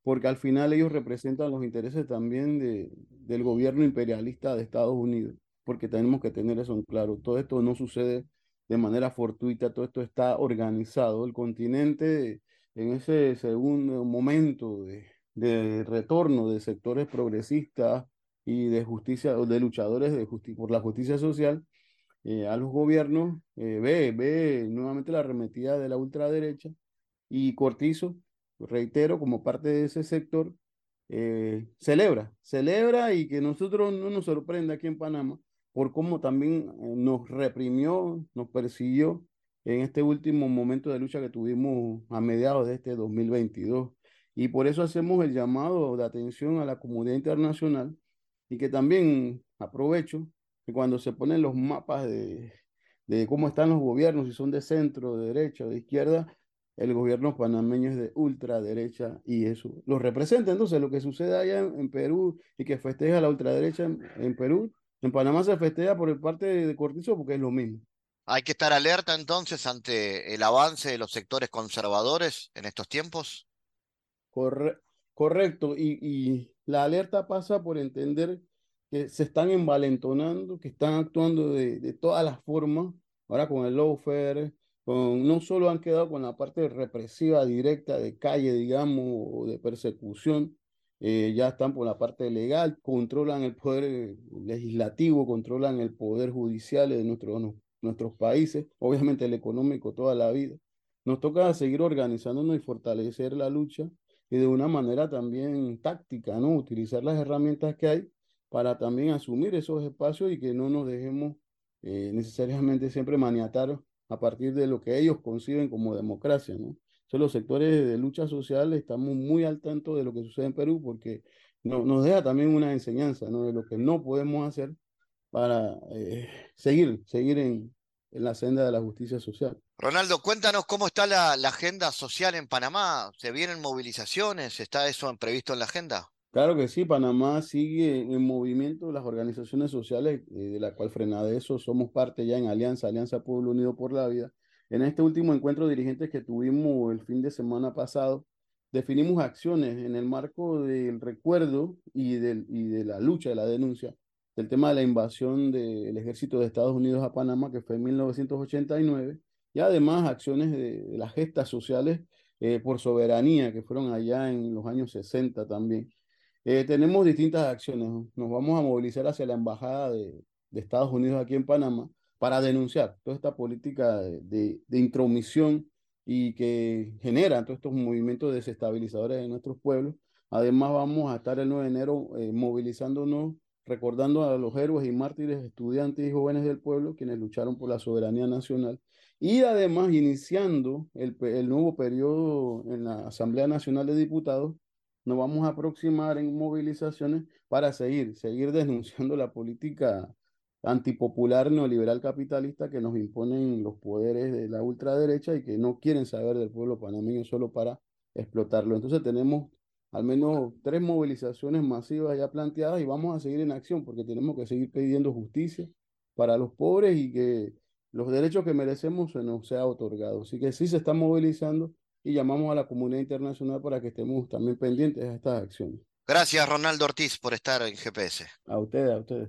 Speaker 6: porque al final ellos representan los intereses también de, del gobierno imperialista de Estados Unidos, porque tenemos que tener eso en claro. Todo esto no sucede de manera fortuita, todo esto está organizado. El continente, en ese segundo momento de, de retorno de sectores progresistas y de justicia, de luchadores de justi por la justicia social, eh, a los gobiernos, eh, ve, ve nuevamente la arremetida de la ultraderecha y Cortizo, reitero, como parte de ese sector, eh, celebra, celebra y que nosotros no nos sorprenda aquí en Panamá, por cómo también eh, nos reprimió, nos persiguió en este último momento de lucha que tuvimos a mediados de este 2022. Y por eso hacemos el llamado de atención a la comunidad internacional y que también aprovecho que cuando se ponen los mapas de, de cómo están los gobiernos, si son de centro, de derecha o de izquierda, el gobierno panameño es de ultraderecha y eso lo representa. Entonces, lo que sucede allá en, Perú y que festeja la ultraderecha en, en Perú, en Panamá se festeja por el parte de Cortizo porque es lo mismo.
Speaker 1: ¿Hay que estar alerta entonces ante el avance de los sectores conservadores en estos tiempos?
Speaker 6: Corre correcto, y, y, la alerta pasa por entender que se están envalentonando, que están actuando de, de todas las formas, ahora con el lawfare, con, no solo han quedado con la parte represiva directa de calle, digamos, o de persecución, eh, ya están por la parte legal, controlan el poder legislativo, controlan el poder judicial de nuestros nuestros países, obviamente el económico toda la vida. Nos toca seguir organizándonos y fortalecer la lucha y de una manera también táctica, ¿no? Utilizar las herramientas que hay para también asumir esos espacios y que no nos dejemos eh, necesariamente siempre maniatar a partir de lo que ellos conciben como democracia, ¿no? Entonces, los sectores de lucha social estamos muy al tanto de lo que sucede en Perú porque no, nos deja también una enseñanza, ¿no? De lo que no podemos hacer para eh, seguir, seguir en, en la senda de la justicia social.
Speaker 1: Ronaldo, cuéntanos cómo está la, agenda social en Panamá. ¿Se vienen movilizaciones? ¿Está eso previsto en la agenda?
Speaker 6: Claro que sí, Panamá sigue en movimiento, las organizaciones sociales, eh, de la cual frena de eso, somos parte ya en Alianza, Alianza Pueblo Unido por la Vida. En este último encuentro de dirigentes que tuvimos el fin de semana pasado, definimos acciones en el marco del recuerdo y, del, y de la lucha, de la denuncia del tema de la invasión del ejército de Estados Unidos a Panamá, que fue en 1989, y además acciones de, las gestas sociales eh, por soberanía, que fueron allá en los años 60 también. Eh, tenemos distintas acciones. Nos vamos a movilizar hacia la Embajada de, Estados Unidos aquí en Panamá para denunciar toda esta política de, de intromisión y que genera todos estos movimientos desestabilizadores en nuestros pueblos. Además, vamos a estar el 9 de enero eh, movilizándonos recordando a los héroes y mártires, estudiantes y jóvenes del pueblo, quienes lucharon por la soberanía nacional, y además iniciando el, nuevo periodo en la Asamblea Nacional de Diputados, nos vamos a aproximar en movilizaciones para seguir, seguir *laughs* denunciando la política antipopular neoliberal capitalista que nos imponen los poderes de la ultraderecha y que no quieren saber del pueblo panameño solo para explotarlo. Entonces tenemos al menos tres movilizaciones masivas ya planteadas y vamos a seguir en acción porque tenemos que seguir pidiendo justicia para los pobres y que los derechos que merecemos se nos sea otorgado. Así que sí se está movilizando y llamamos a la comunidad internacional para que estemos también pendientes de estas acciones.
Speaker 1: Gracias, Ronaldo Ortiz, por estar en GPS.
Speaker 6: A ustedes, a ustedes.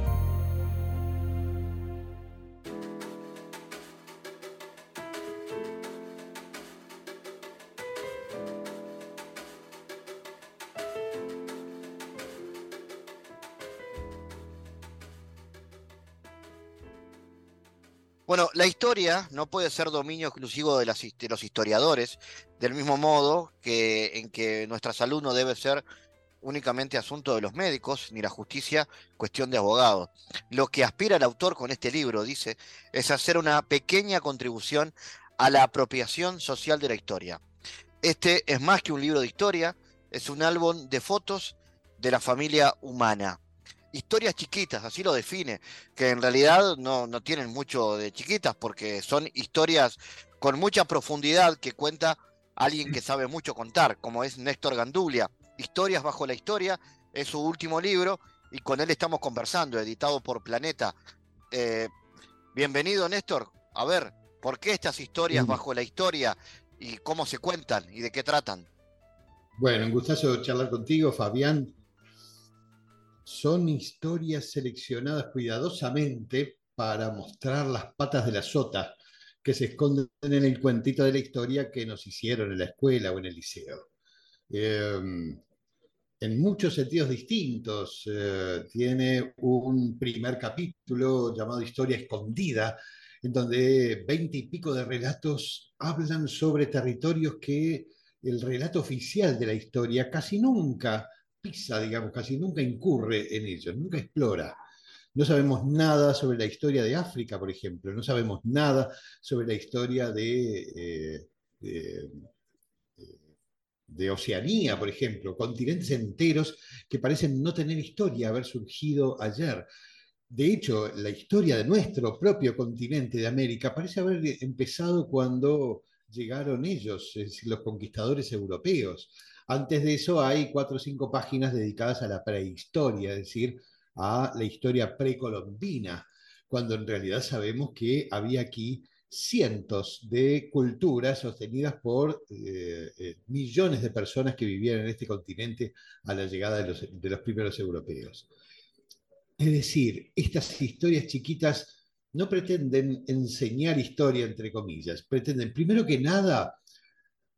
Speaker 1: Historia no puede ser dominio exclusivo de, los historiadores, del mismo modo que en que nuestra salud no debe ser únicamente asunto de los médicos, ni la justicia cuestión de abogados. Lo que aspira el autor con este libro, dice, es hacer una pequeña contribución a la apropiación social de la historia. Este es más que un libro de historia, es un álbum de fotos de la familia humana historias chiquitas, así lo define, que en realidad no, no tienen mucho de chiquitas porque son historias con mucha profundidad que cuenta alguien que sabe mucho contar, como es Néstor Gandulia. Historias bajo la historia es su último libro y con él estamos conversando, editado por Planeta. Eh, bienvenido Néstor, a ver, ¿por qué estas historias bajo la historia y cómo se cuentan y de qué tratan?
Speaker 7: Bueno, un gustazo charlar contigo, Fabián son historias seleccionadas cuidadosamente para mostrar las patas de la sota que se esconden en el cuentito de la historia que nos hicieron en la escuela o en el liceo. Em, en muchos sentidos distintos. Eh, tiene un primer capítulo llamado Historia Escondida, en donde veinte y pico de relatos hablan sobre territorios que el relato oficial de la historia casi nunca pisa, digamos, casi nunca incurre en ello, nunca explora. No sabemos nada sobre la historia de África, por ejemplo, no sabemos nada sobre la historia de, eh, de, Oceanía, por ejemplo, continentes enteros que parecen no tener historia, haber surgido ayer. De hecho, la historia de nuestro propio continente de América parece haber empezado cuando llegaron ellos, los conquistadores europeos. Antes de eso hay cuatro o cinco páginas dedicadas a la prehistoria, es decir, a la historia precolombina, cuando en realidad sabemos que había aquí cientos de culturas sostenidas por eh, eh, millones de personas que vivían en este continente a la llegada de los, de los primeros europeos. Es decir, estas historias chiquitas no pretenden enseñar historia, entre comillas, pretenden, primero que nada,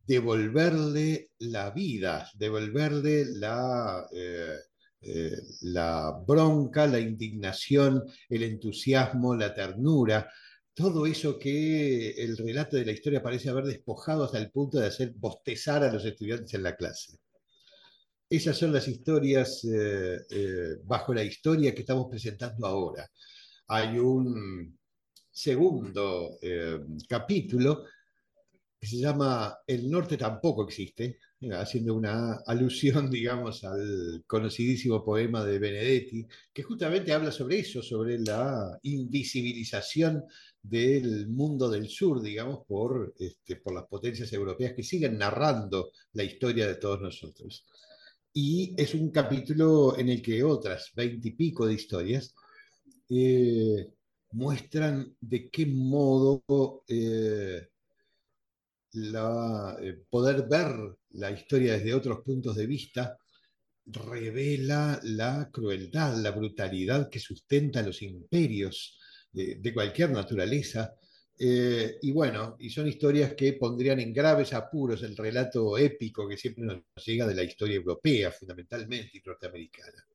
Speaker 7: devolverle la vida, devolverle la, eh, eh, la bronca, la indignación, el entusiasmo, la ternura, todo eso que el relato de la historia parece haber despojado hasta el punto de hacer bostezar a los estudiantes en la clase. Esas son las historias eh, bajo la historia que estamos presentando ahora. Hay un segundo capítulo que se llama El Norte tampoco existe, haciendo una alusión, *laughs* digamos, al conocidísimo poema de Benedetti, que justamente habla sobre eso, sobre la invisibilización del mundo del sur, digamos, por, este, por las potencias europeas que siguen narrando la historia de todos nosotros. Y es un capítulo en el que otras veintipico de historias eh, muestran de qué modo eh, la, eh, poder ver la historia desde otros puntos de vista revela la crueldad, la brutalidad que sustenta los imperios de, cualquier naturaleza. Eh, y bueno, y son historias que pondrían en graves apuros el relato épico que siempre nos llega de la historia europea, fundamentalmente, y norteamericana.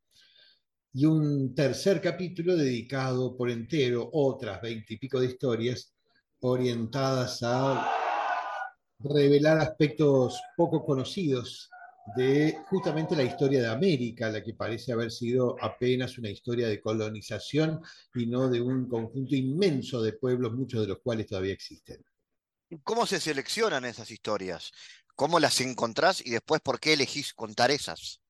Speaker 7: Y un tercer capítulo dedicado por entero, otras veintipico de historias orientadas a revelar aspectos poco conocidos de justamente la historia de América, la que parece haber sido apenas una historia de colonización y no de un conjunto inmenso de pueblos, muchos de los cuales todavía existen.
Speaker 1: ¿Cómo se seleccionan esas historias? ¿Cómo las encontrás y después por qué elegís contar esas?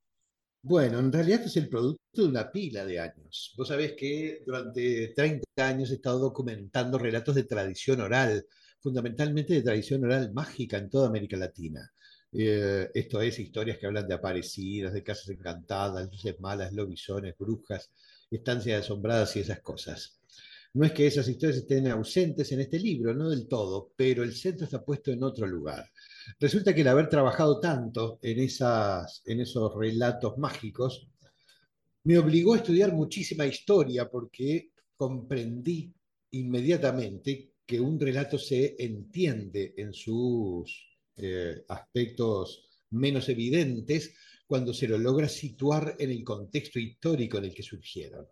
Speaker 7: Bueno, en realidad es el producto de una pila de años. Vos sabés que durante 30 años he estado documentando relatos de tradición oral, fundamentalmente de tradición oral mágica en toda América Latina. Eh, esto es, historias que hablan de aparecidas, de casas encantadas, luces malas, lobisones, brujas, estancias asombradas y esas cosas. No es que esas historias estén ausentes en este libro, no del todo, pero el centro está puesto en otro lugar. Resulta que el haber trabajado tanto en, esas, en esos relatos mágicos me obligó a estudiar muchísima historia porque comprendí inmediatamente que un relato se entiende en sus eh, aspectos menos evidentes cuando se lo logra situar en el contexto histórico en el que surgieron.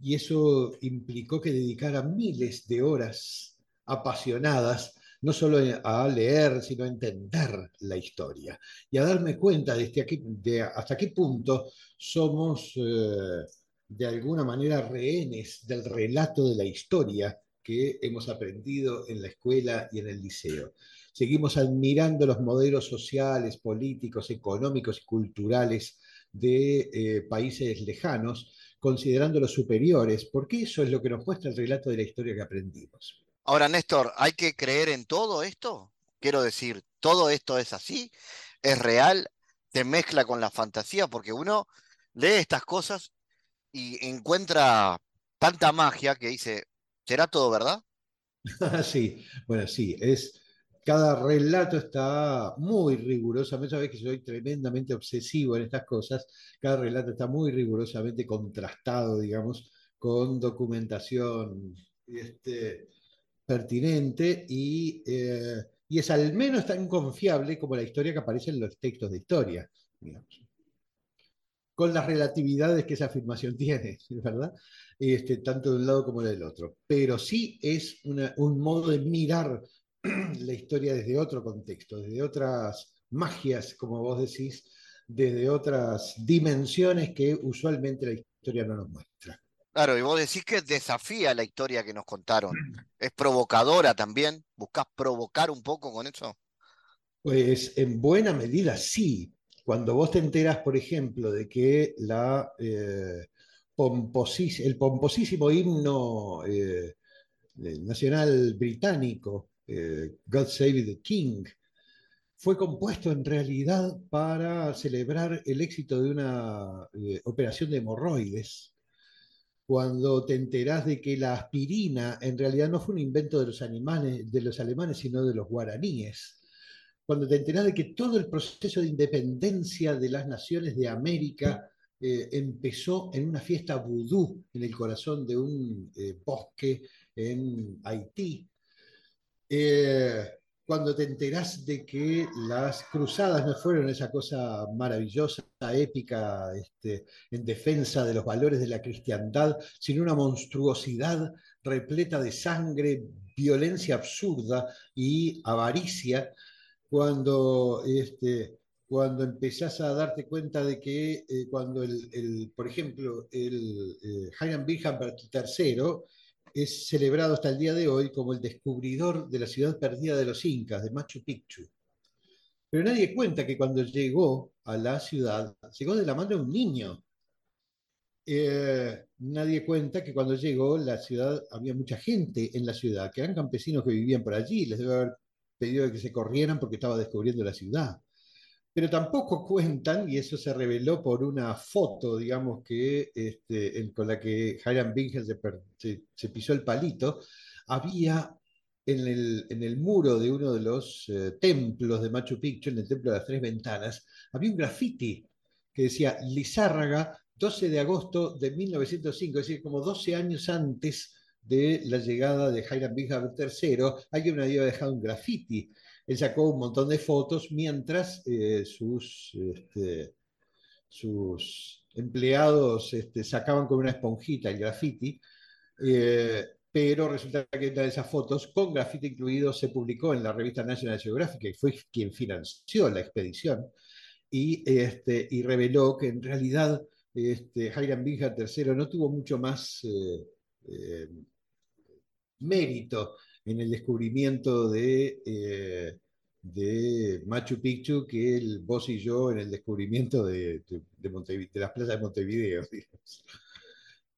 Speaker 7: Y eso implicó que dedicara miles de horas apasionadas no solo a leer, sino a entender la historia y a darme cuenta de, este hasta qué punto somos eh, de alguna manera rehenes del relato de la historia que hemos aprendido en la escuela y en el liceo. Seguimos admirando los modelos sociales, políticos, económicos y culturales de eh, países lejanos, considerándolos superiores, porque eso es lo que nos muestra el relato de la historia que aprendimos.
Speaker 1: Ahora, Néstor, ¿hay que creer en todo esto? Quiero decir, ¿todo esto es así? ¿Es real? ¿Se mezcla con la fantasía? Porque uno lee estas cosas y encuentra tanta magia que dice, ¿Será todo verdad? *laughs*
Speaker 7: sí, bueno, sí, es, cada relato está muy rigurosamente, sabes que soy tremendamente obsesivo en estas cosas, cada relato está muy rigurosamente contrastado, digamos, con documentación este, pertinente y, eh, y, es al menos tan confiable como la historia que aparece en los textos de historia, digamos con las relatividades que esa afirmación *laughs* tiene, ¿verdad? Este, tanto de un lado como del otro. Pero sí es un modo de mirar *clears throat* la historia desde otro contexto, desde otras magias, como vos decís, desde otras dimensiones que usualmente la historia no nos muestra.
Speaker 1: Claro, y vos decís que desafía la historia que nos contaron. ¿Es provocadora también? ¿Buscás provocar un poco con eso?
Speaker 7: Pues en buena medida sí, cuando vos te enteras, por ejemplo, de que eh, el pomposísimo himno eh, nacional británico, eh, God Save the King, fue compuesto en realidad para celebrar el éxito de una operación de hemorroides, cuando te enterás de que la aspirina en realidad no fue un invento de animales, de los alemanes, sino de los guaraníes, cuando te enterás de que todo el proceso de independencia de las naciones de América eh, empezó en una fiesta vudú en el corazón de un eh, bosque en Haití. Eh, cuando te enterás de que las cruzadas no fueron esa cosa maravillosa, épica, este, en defensa de los valores de la cristiandad, sino una monstruosidad repleta de sangre, violencia absurda y avaricia, cuando, este, cuando empezás a darte cuenta de que eh, cuando, el, por ejemplo, el eh, Hiram III es celebrado hasta el día de hoy como el descubridor de la ciudad perdida de los incas, de Machu Picchu. Pero nadie cuenta que cuando llegó a la ciudad, llegó de la mano de un niño. Eh, nadie cuenta que cuando llegó la ciudad había mucha gente en la ciudad, que eran campesinos que vivían por allí, les debe haber pedido que se corrieran porque estaba descubriendo la ciudad. Pero tampoco cuentan, y eso se reveló por una foto, digamos, que, este, con la que Hiram Bingen se, pisó el palito, había en el, en el, muro de uno de los eh, templos de Machu Picchu, en el templo de las tres ventanas, había un graffiti que decía Lizárraga, 12 de agosto de 1905, es decir, como 12 años antes de la llegada de Hiram Bingham III, alguien había dejado un graffiti. Él sacó un montón de fotos mientras eh, sus, este, sus empleados este, sacaban con una esponjita el graffiti, eh, pero resulta que una de esas fotos, con graffiti incluido, se publicó en la revista National Geographic, y fue quien financió la expedición, y, este, y reveló que en realidad este, Hiram Bingham III no tuvo mucho más eh, mérito en el descubrimiento de, eh, Machu Picchu que vos y yo en el descubrimiento de, de, las playas de Montevideo. *laughs*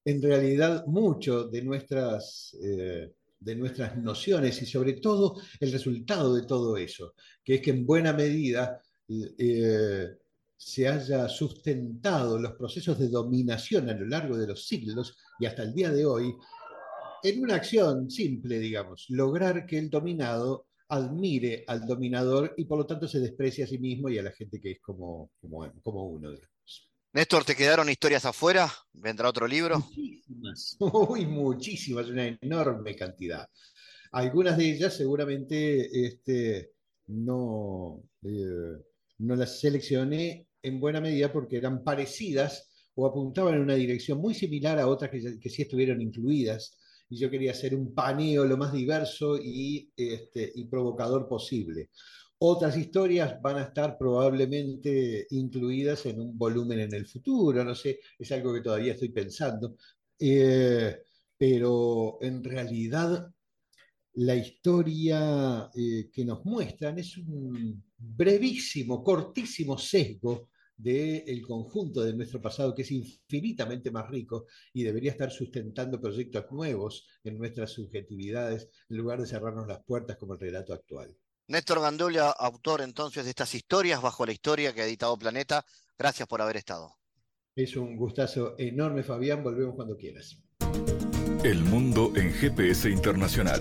Speaker 7: En realidad, mucho de nuestras, eh, de nuestras nociones y sobre todo el resultado de todo eso, que es que en buena medida eh, se haya sustentado los procesos de dominación a lo largo de los siglos y hasta el día de hoy en una acción simple, digamos, lograr que el dominado admire al dominador y por lo tanto se desprecie a sí mismo y a la gente que es como, como, uno.
Speaker 1: Néstor, ¿te quedaron historias afuera? ¿Vendrá otro libro?
Speaker 7: Muchísimas, *laughs* muy muchísimas, una enorme cantidad. Algunas de ellas seguramente este, no, eh, no las seleccioné en buena medida porque eran parecidas o apuntaban en una dirección muy similar a otras que, que sí estuvieron incluidas y yo quería hacer un paneo lo más diverso y, este, y provocador posible. Otras historias van a estar probablemente incluidas en un volumen en el futuro, no sé, es algo que todavía estoy pensando, eh, pero en realidad la historia eh, que nos muestran es un brevísimo, cortísimo sesgo del conjunto de nuestro pasado, que es infinitamente más rico y debería estar sustentando proyectos nuevos en nuestras subjetividades, en lugar de cerrarnos las puertas como el relato actual.
Speaker 1: Néstor Gandolia, autor entonces de estas historias bajo la historia que ha editado Planeta, gracias por haber estado.
Speaker 7: Es un gustazo enorme, Fabián. Volvemos cuando quieras.
Speaker 2: El mundo en GPS internacional.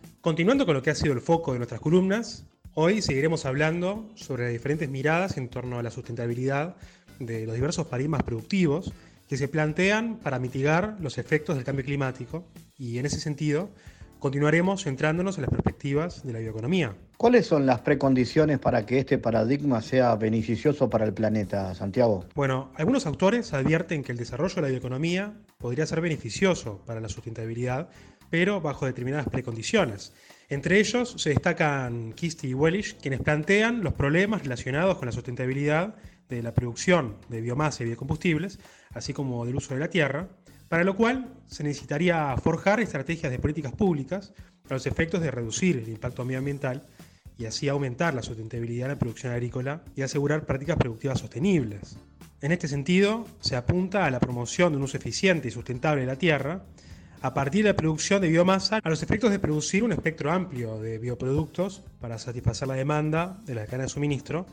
Speaker 8: Continuando con lo que ha sido el foco de nuestras columnas, hoy seguiremos hablando sobre las diferentes miradas en torno a la sustentabilidad de los diversos paradigmas productivos que se plantean para mitigar los efectos del cambio climático y en ese sentido continuaremos centrándonos en las perspectivas de la bioeconomía.
Speaker 1: ¿Cuáles son las precondiciones para que este paradigma sea beneficioso para el planeta, Santiago?
Speaker 8: Bueno, algunos autores advierten que el desarrollo de la bioeconomía podría ser beneficioso para la sustentabilidad pero bajo determinadas precondiciones. Entre ellos se destacan Kisti y Wellish, quienes plantean los problemas relacionados con la sustentabilidad de la producción de biomasa y biocombustibles, así como del uso de la tierra, para lo cual se necesitaría forjar estrategias de políticas públicas a los efectos de reducir el impacto ambiental y así aumentar la sustentabilidad de la producción agrícola y asegurar prácticas productivas sostenibles. En este sentido, se apunta a la promoción de un uso eficiente y sustentable de la tierra, a partir de la producción de biomasa a los efectos de producir un espectro amplio de bioproductos para satisfacer la demanda de la cadena de suministro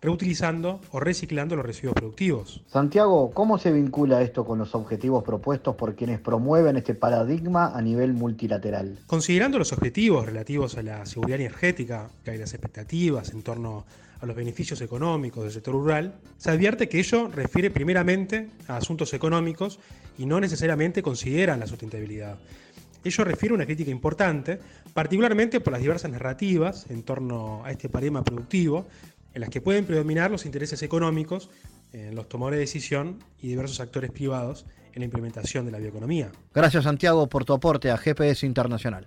Speaker 8: reutilizando o reciclando los residuos productivos.
Speaker 9: Santiago, ¿cómo se vincula esto con los objetivos propuestos por quienes promueven este paradigma a nivel multilateral?
Speaker 8: Considerando los objetivos relativos a la seguridad energética y las expectativas en torno a los beneficios económicos del sector rural, se advierte que ello refiere primeramente a asuntos económicos y no necesariamente consideran la sustentabilidad. Ello refiere a una crítica importante, particularmente por las diversas narrativas en torno a este paradigma productivo en las que pueden predominar los intereses económicos en los tomadores de decisión y diversos actores privados en la implementación de la bioeconomía.
Speaker 1: Gracias Santiago por tu aporte a GPS Internacional.